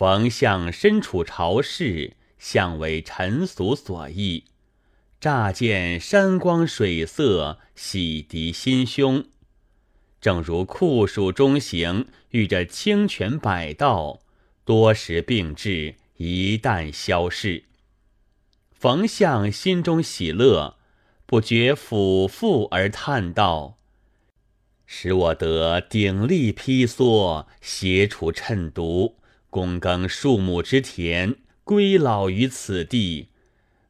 冯相身处朝市，相为尘俗所役，乍见山光水色，洗涤心胸。正如酷暑中行，遇着清泉百道，多时病至，一旦消逝。冯相心中喜乐，不觉俯腹而叹道。使我得鼎力披蓑，携除趁毒，躬耕数亩之田，归老于此地。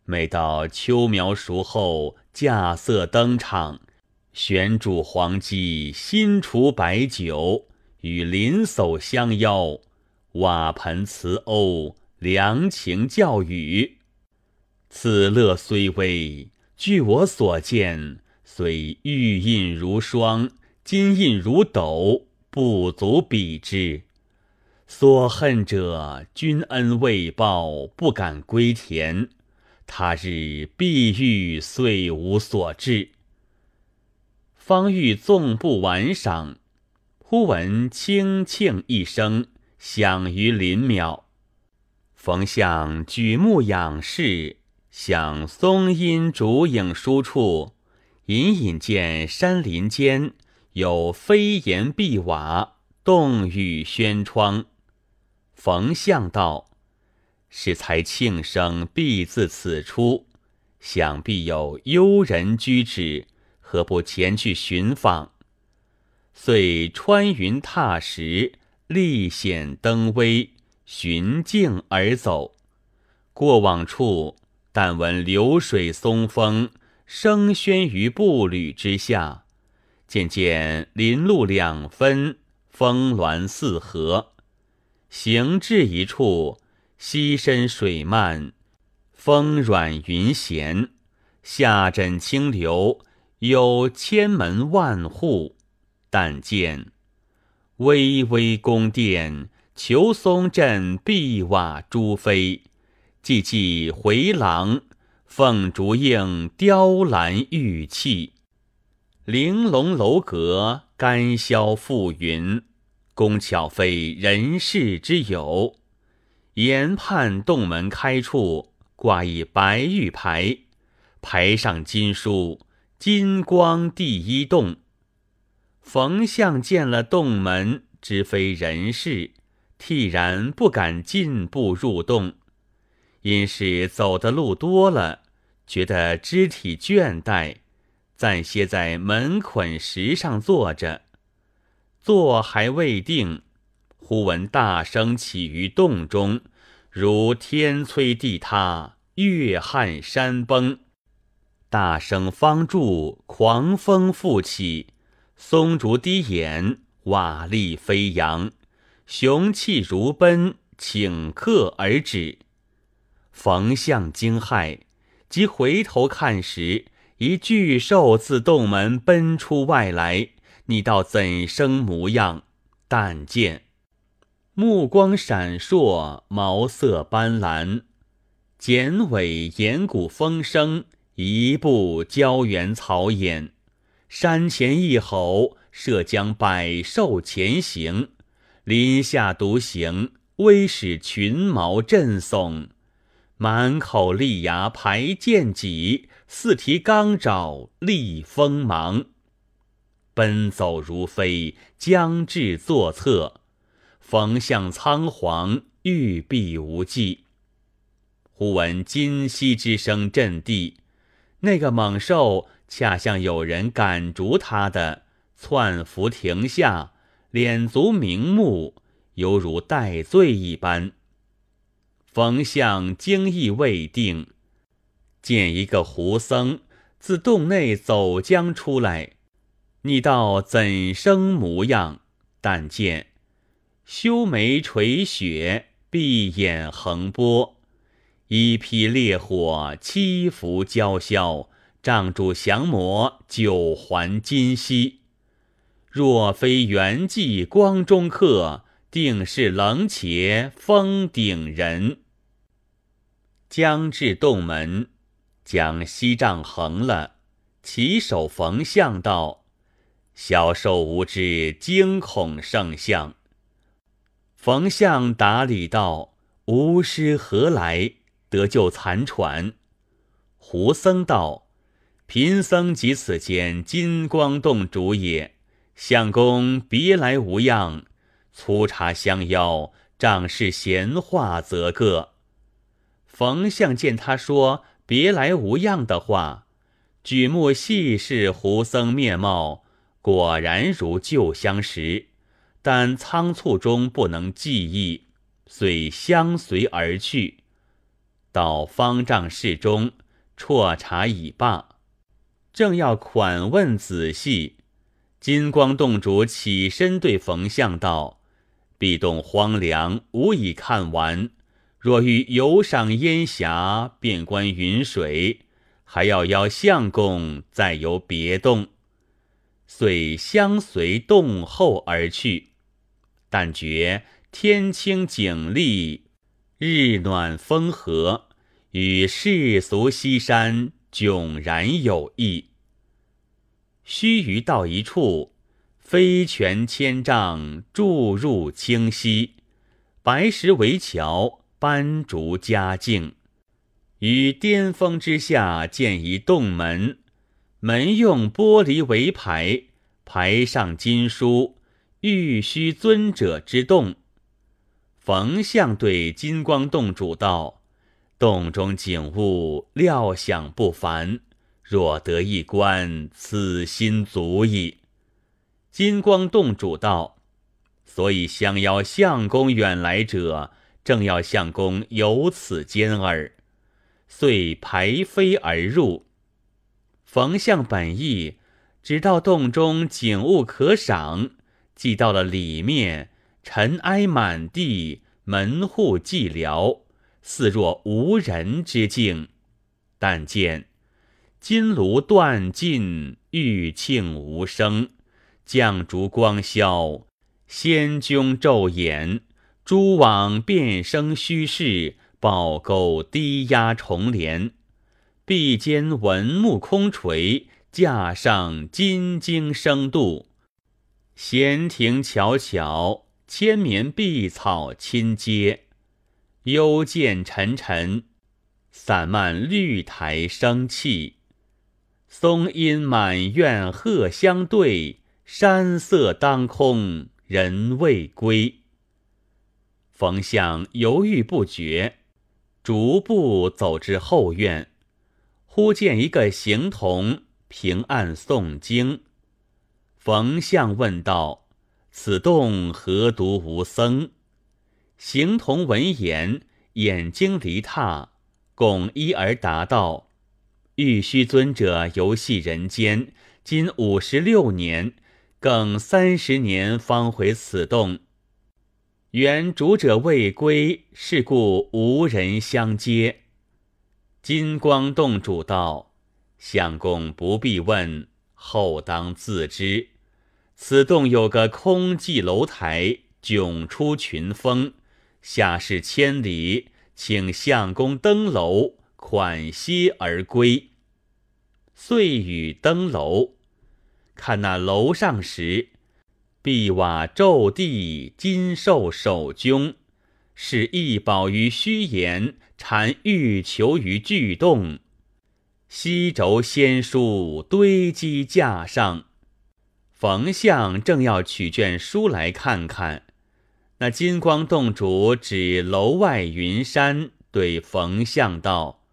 每到秋苗熟后，稼穑登场，旋煮黄鸡，新除白酒，与邻叟相邀，瓦盆瓷瓯，良情教语。此乐虽微，据我所见，虽玉印如霜。金印如斗，不足比之。所恨者，君恩未报，不敢归田。他日必欲遂无所至。方欲纵步玩赏，忽闻清庆一声，响于林邈。冯相举目仰视，向松阴竹影疏处，隐隐见山林间。有飞檐碧瓦，洞宇轩窗。冯相道：“是才庆生必自此出，想必有幽人居之，何不前去寻访？”遂穿云踏石，历险登危，寻径而走。过往处，但闻流水松风，声喧于步履之下。渐渐林路两分，峰峦四合。行至一处，溪深水漫，风软云闲，下枕清流，有千门万户。但见巍巍宫殿，求松镇碧瓦朱飞；寂寂回廊，凤烛映雕栏玉砌。玲珑楼阁，干霄覆云，工巧非人世之有。沿畔洞门开处，挂一白玉牌，牌上金书“金光第一洞”。冯相见了洞门，知非人世，惕然不敢进步入洞。因是走的路多了，觉得肢体倦怠。暂歇在门捆石上坐着，坐还未定，忽闻大声起于洞中，如天摧地塌，月撼山崩。大声方住，狂风复起，松竹低掩，瓦砾飞扬，雄气如奔，顷刻而止。冯相惊骇，即回头看时。一巨兽自洞门奔出外来，你道怎生模样？但见目光闪烁，毛色斑斓，剪尾岩骨风声，一步胶原草眼。山前一吼，射将百兽前行；林下独行，威使群毛震悚。满口利牙排剑戟，四蹄刚爪立锋芒。奔走如飞，将至坐侧，冯向仓皇，玉璧无际。忽闻金息之声震地，那个猛兽恰像有人赶逐他的，窜伏停下，脸足明目，犹如待罪一般。冯相惊异未定，见一个胡僧自洞内走将出来，你道怎生模样？但见修眉垂雪，闭眼横波，一披烈火，七伏娇绡，帐住降魔，九环金锡。若非圆寂光中客。定是冷且封顶人。将至洞门，将锡杖横了，起手逢相道：“小兽无知，惊恐圣相。”冯相答礼道：“吾师何来？得救残喘。”胡僧道：“贫僧即此间金光洞主也。相公别来无恙，粗茶相邀，仗势闲话则个。”冯相见他说“别来无恙”的话，举目细视胡僧面貌，果然如旧相识。但仓促中不能记忆，遂相随而去。到方丈室中，啜茶已罢，正要款问仔细，金光洞主起身对冯相道：“壁洞荒凉，无以看完。若欲游赏烟霞，遍观云水，还要邀相公再游别洞。”遂相随洞后而去。但觉天清景丽，日暖风和，与世俗西山迥然有异。须臾到一处，飞泉千丈，注入清溪，白石围桥，斑竹佳境。于巅峰之下建一洞门，门用玻璃为牌，牌上金书。玉虚尊者之洞，冯相对金光洞主道：“洞中景物料想不凡，若得一观，此心足矣。”金光洞主道：“所以相邀相公远来者，正要相公有此间耳。”遂排飞而入。冯相本意，只到洞中景物可赏。即到了里面，尘埃满地，门户寂寥，似若无人之境。但见金炉断尽，玉磬无声，绛烛光消，仙扃昼掩，蛛网变生虚室，宝钩低压重帘，壁间文木空垂，架上金经生度。闲庭悄悄，千绵碧草侵阶；幽涧沉沉，散漫绿苔生气。松阴满院鹤相对，山色当空人未归。冯相犹豫不决，逐步走至后院，忽见一个行童平案诵经。冯相问道：“此洞何独无僧？”行童闻言，眼睛离榻，拱衣而答道：“玉虚尊者游戏人间，今五十六年，更三十年方回此洞。原主者未归，是故无人相接。”金光洞主道：“相公不必问。”后当自知，此洞有个空寂楼台，迥出群峰，下视千里，请相公登楼，款歇而归。遂与登楼，看那楼上时，碧瓦皱地，金兽守扃，是一宝于虚言，缠玉球于巨洞。西轴仙书堆积架上，冯相正要取卷书来看看，那金光洞主指楼外云山，对冯相道：“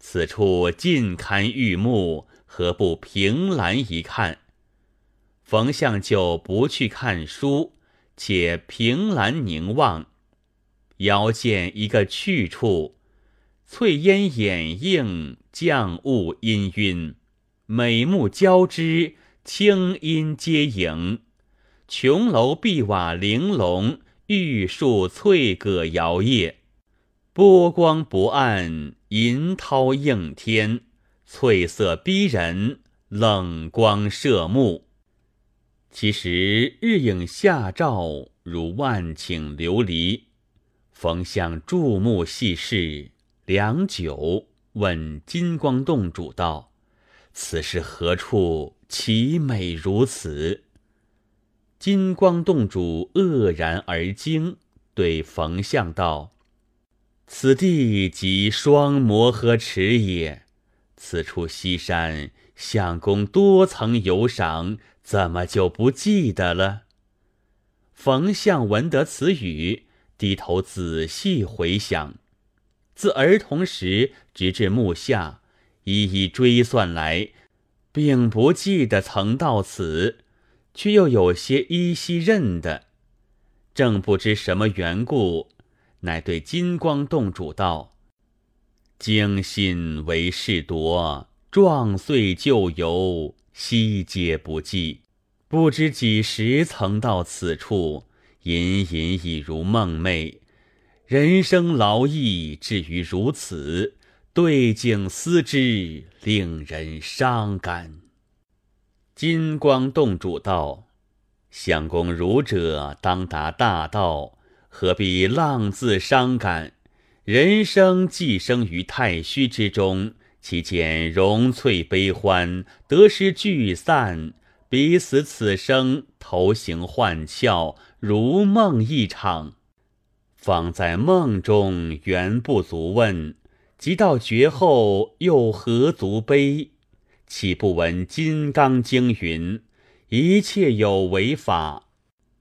此处尽堪玉木，何不凭栏一看？”冯相就不去看书，且凭栏凝望，遥见一个去处。翠烟掩映，降雾氤氲，美目交织，清音皆影。琼楼碧瓦玲珑，玉树翠葛摇曳。波光不暗，银涛映天，翠色逼人，冷光射目。其实日影下照，如万顷琉璃。冯相注目细视。良久，问金光洞主道：“此是何处？其美如此？”金光洞主愕然而惊，对冯相道：“此地即双摩诃池也。此处西山，相公多曾游赏，怎么就不记得了？”冯相闻得此语，低头仔细回想，自儿童时直至目下，一一追算来，并不记得曾到此，却又有些依稀认得。正不知什么缘故，乃对金光洞主道：“精心为事夺，壮岁旧游，悉皆不记。不知几时曾到此处，隐隐已如梦寐。人生劳役至于如此，对镜思之，令人伤感。”金光洞主道。相公儒者当达大道，何必浪自伤感？人生寄生于太虚之中，其间荣翠悲欢，得失聚散，彼此此生，头形幻窍，如梦一场。方在梦中原不足问，即到绝后又何足悲？岂不闻《金刚经》云？一切有为法，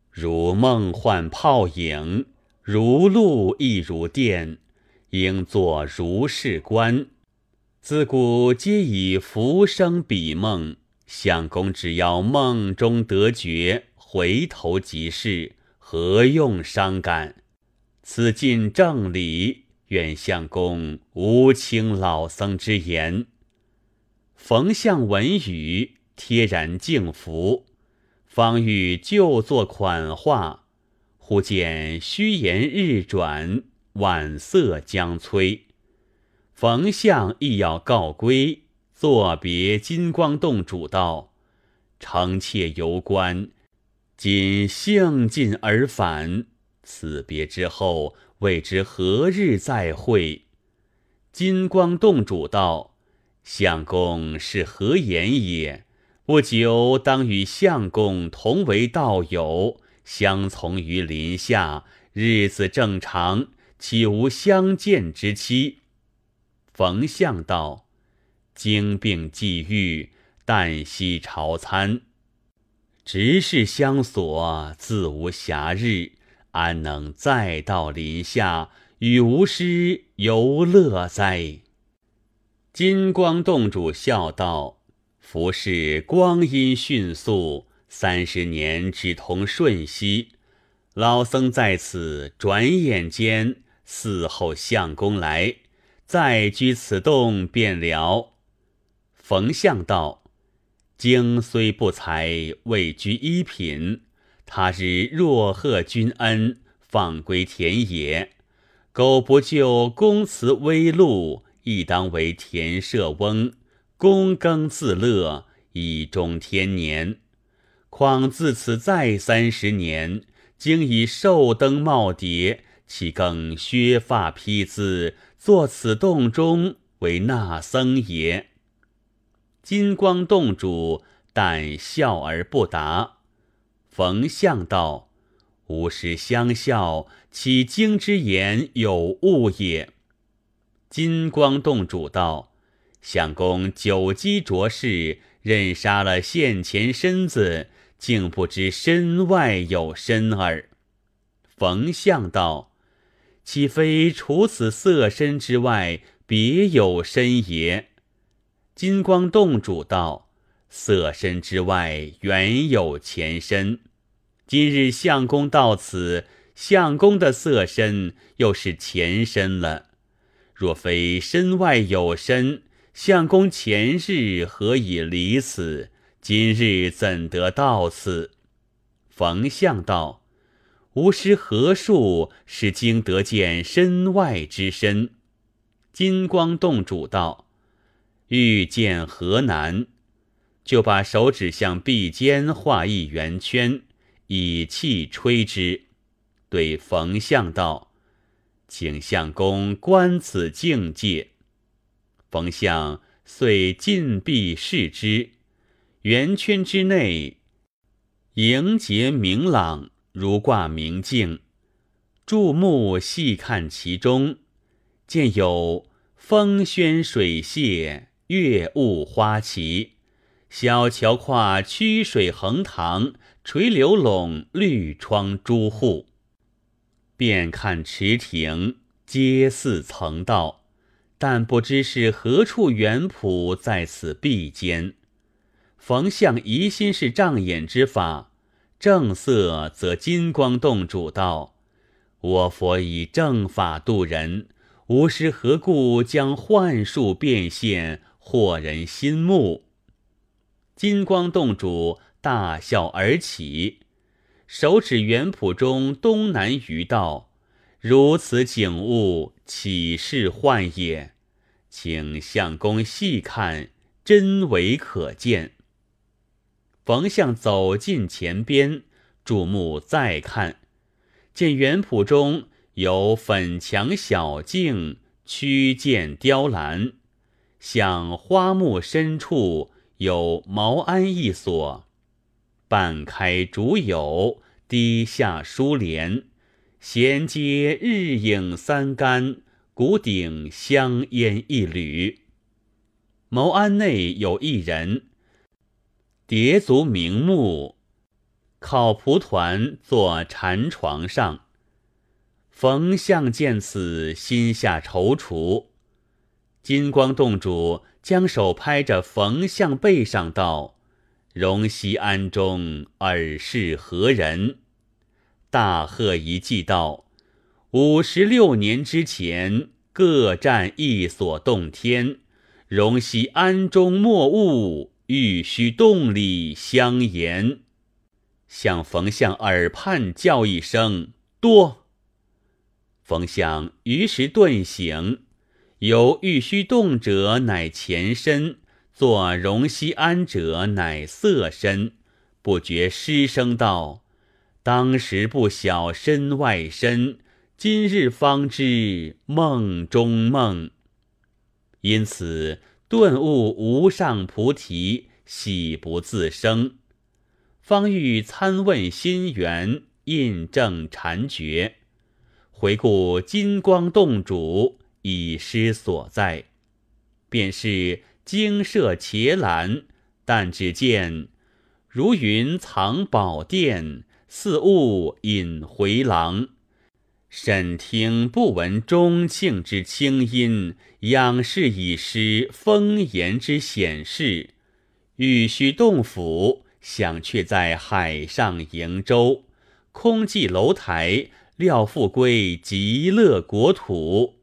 如梦幻泡影，如露亦如电，应作如是观。自古皆以浮生比梦，相公只要梦中得觉，回头即是，何用伤感？此尽正理，愿相公无轻老僧之言。冯相闻语。贴然敬服，方欲就坐款画，忽见虚言日转，晚色将催。冯相亦要告归，作别金光洞主道：“臣妾游观，今兴尽而返。此别之后，未知何日再会。”金光洞主道：“相公是何言也？”不久当与相公同为道友，相从于林下，日子正常，岂无相见之期？冯相道：经病际遇，旦夕朝餐，直事相锁，自无暇日，安能再到林下与吾师游乐哉？金光洞主笑道。服侍光阴迅速，三十年只同瞬息。老僧在此，转眼间嗣后相公来，再居此洞便了。冯相道：经虽不才，位居一品。他日若贺君恩，放归田野。苟不就公祠微禄，亦当为田舍翁。躬耕自乐，以终天年。况自此再三十年，经已寿登耄耋，岂更削发披姿，坐此洞中为纳僧也？金光洞主但笑而不答。冯相道：“吾师相笑，岂经之言有误也？”金光洞主道。相公久积浊事，任杀了现前身子，竟不知身外有身耳。冯相道：“岂非除此色身之外，别有身也？”金光洞主道：“色身之外，原有前身。今日相公到此，相公的色身又是前身了。若非身外有身，相公前日何以离此？今日怎得到此？冯相道：“吾师何术使经得见身外之身？”金光洞主道：“欲见何难？就把手指向臂间画一圆圈，以气吹之。”对冯相道：“请相公观此境界。”冯相遂进壁视之，圆圈之内，莹洁明朗，如挂明镜。注目细看其中，见有风轩水榭，月雾花旗，小桥跨曲水横塘，垂柳笼绿窗朱户。便看池亭，皆似曾到，但不知是何处园圃在此壁间。逢相疑心是障眼之法，正色则金光洞主道：“我佛以正法度人，无师何故将幻术变现，惑人心目？”金光洞主大笑而起，手指原圃中东南隅道：“如此景物，岂是幻也？请相公细看，真伪可见。”冯相走近前边，注目再看，见原圃中有粉墙小径，曲涧雕栏，向花木深处有茅庵一所，半开竹牖，低下疏帘，衔接日影三竿，谷顶香烟一缕。茅庵内有一人。叠足明目，靠蒲团坐禅床上。冯相见此，心下踌躇。金光洞主将手拍着冯相背上道：“荣西庵中尔是何人？”大喝一记道：“五十六年之前，各占一所洞天，荣西庵中莫误。”玉虚洞里相言，向冯相耳畔叫一声“多”。冯相于时顿醒，由玉虚动者乃前身，作容西安者乃色身，不觉失声道：“当时不晓身外身，今日方知梦中梦。”因此。顿悟无上菩提，喜不自生，方欲参问心源，印证禅觉。回顾金光洞主已失所在，便是精舍伽蓝，但只见如云藏宝殿，似雾隐回廊。审听不闻钟磬之清音，仰视已失风言之显示。欲须洞府，想却在海上瀛洲，空寂楼台，料复归极乐国土。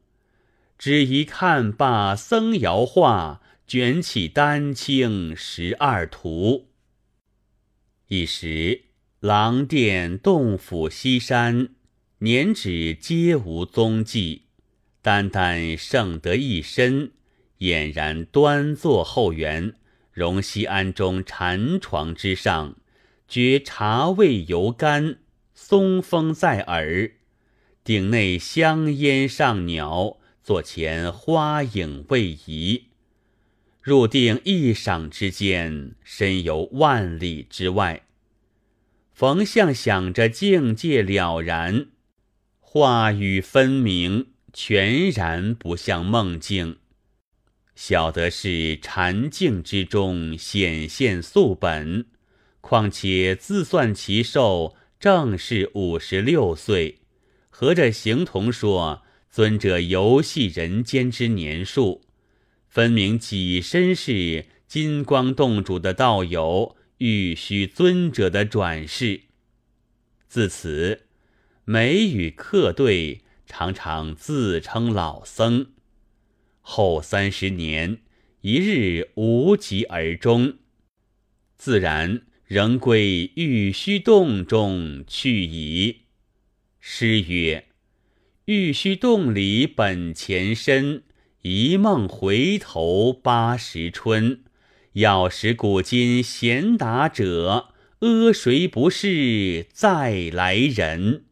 只一看罢僧谣话，卷起丹青十二图。一时廊殿洞府西山。年止皆无踪迹，单单圣德一身，俨然端坐后园，荣西庵中禅床之上，觉茶味犹甘，松风在耳，顶内香烟上袅，座前花影未移。入定一晌之间，身游万里之外。冯相想着境界了然。话语分明，全然不像梦境。晓得是禅境之中显现素本，况且自算其寿正是五十六岁，合着形同说尊者游戏人间之年数，分明己身是金光洞主的道友，欲虚尊者的转世。自此。每与客对，常常自称老僧。后三十年，一日无疾而终，自然仍归玉虚洞中去矣。诗曰：“玉虚洞里本前身，一梦回头八十春。要使古今贤达者，阿谁不是再来人？”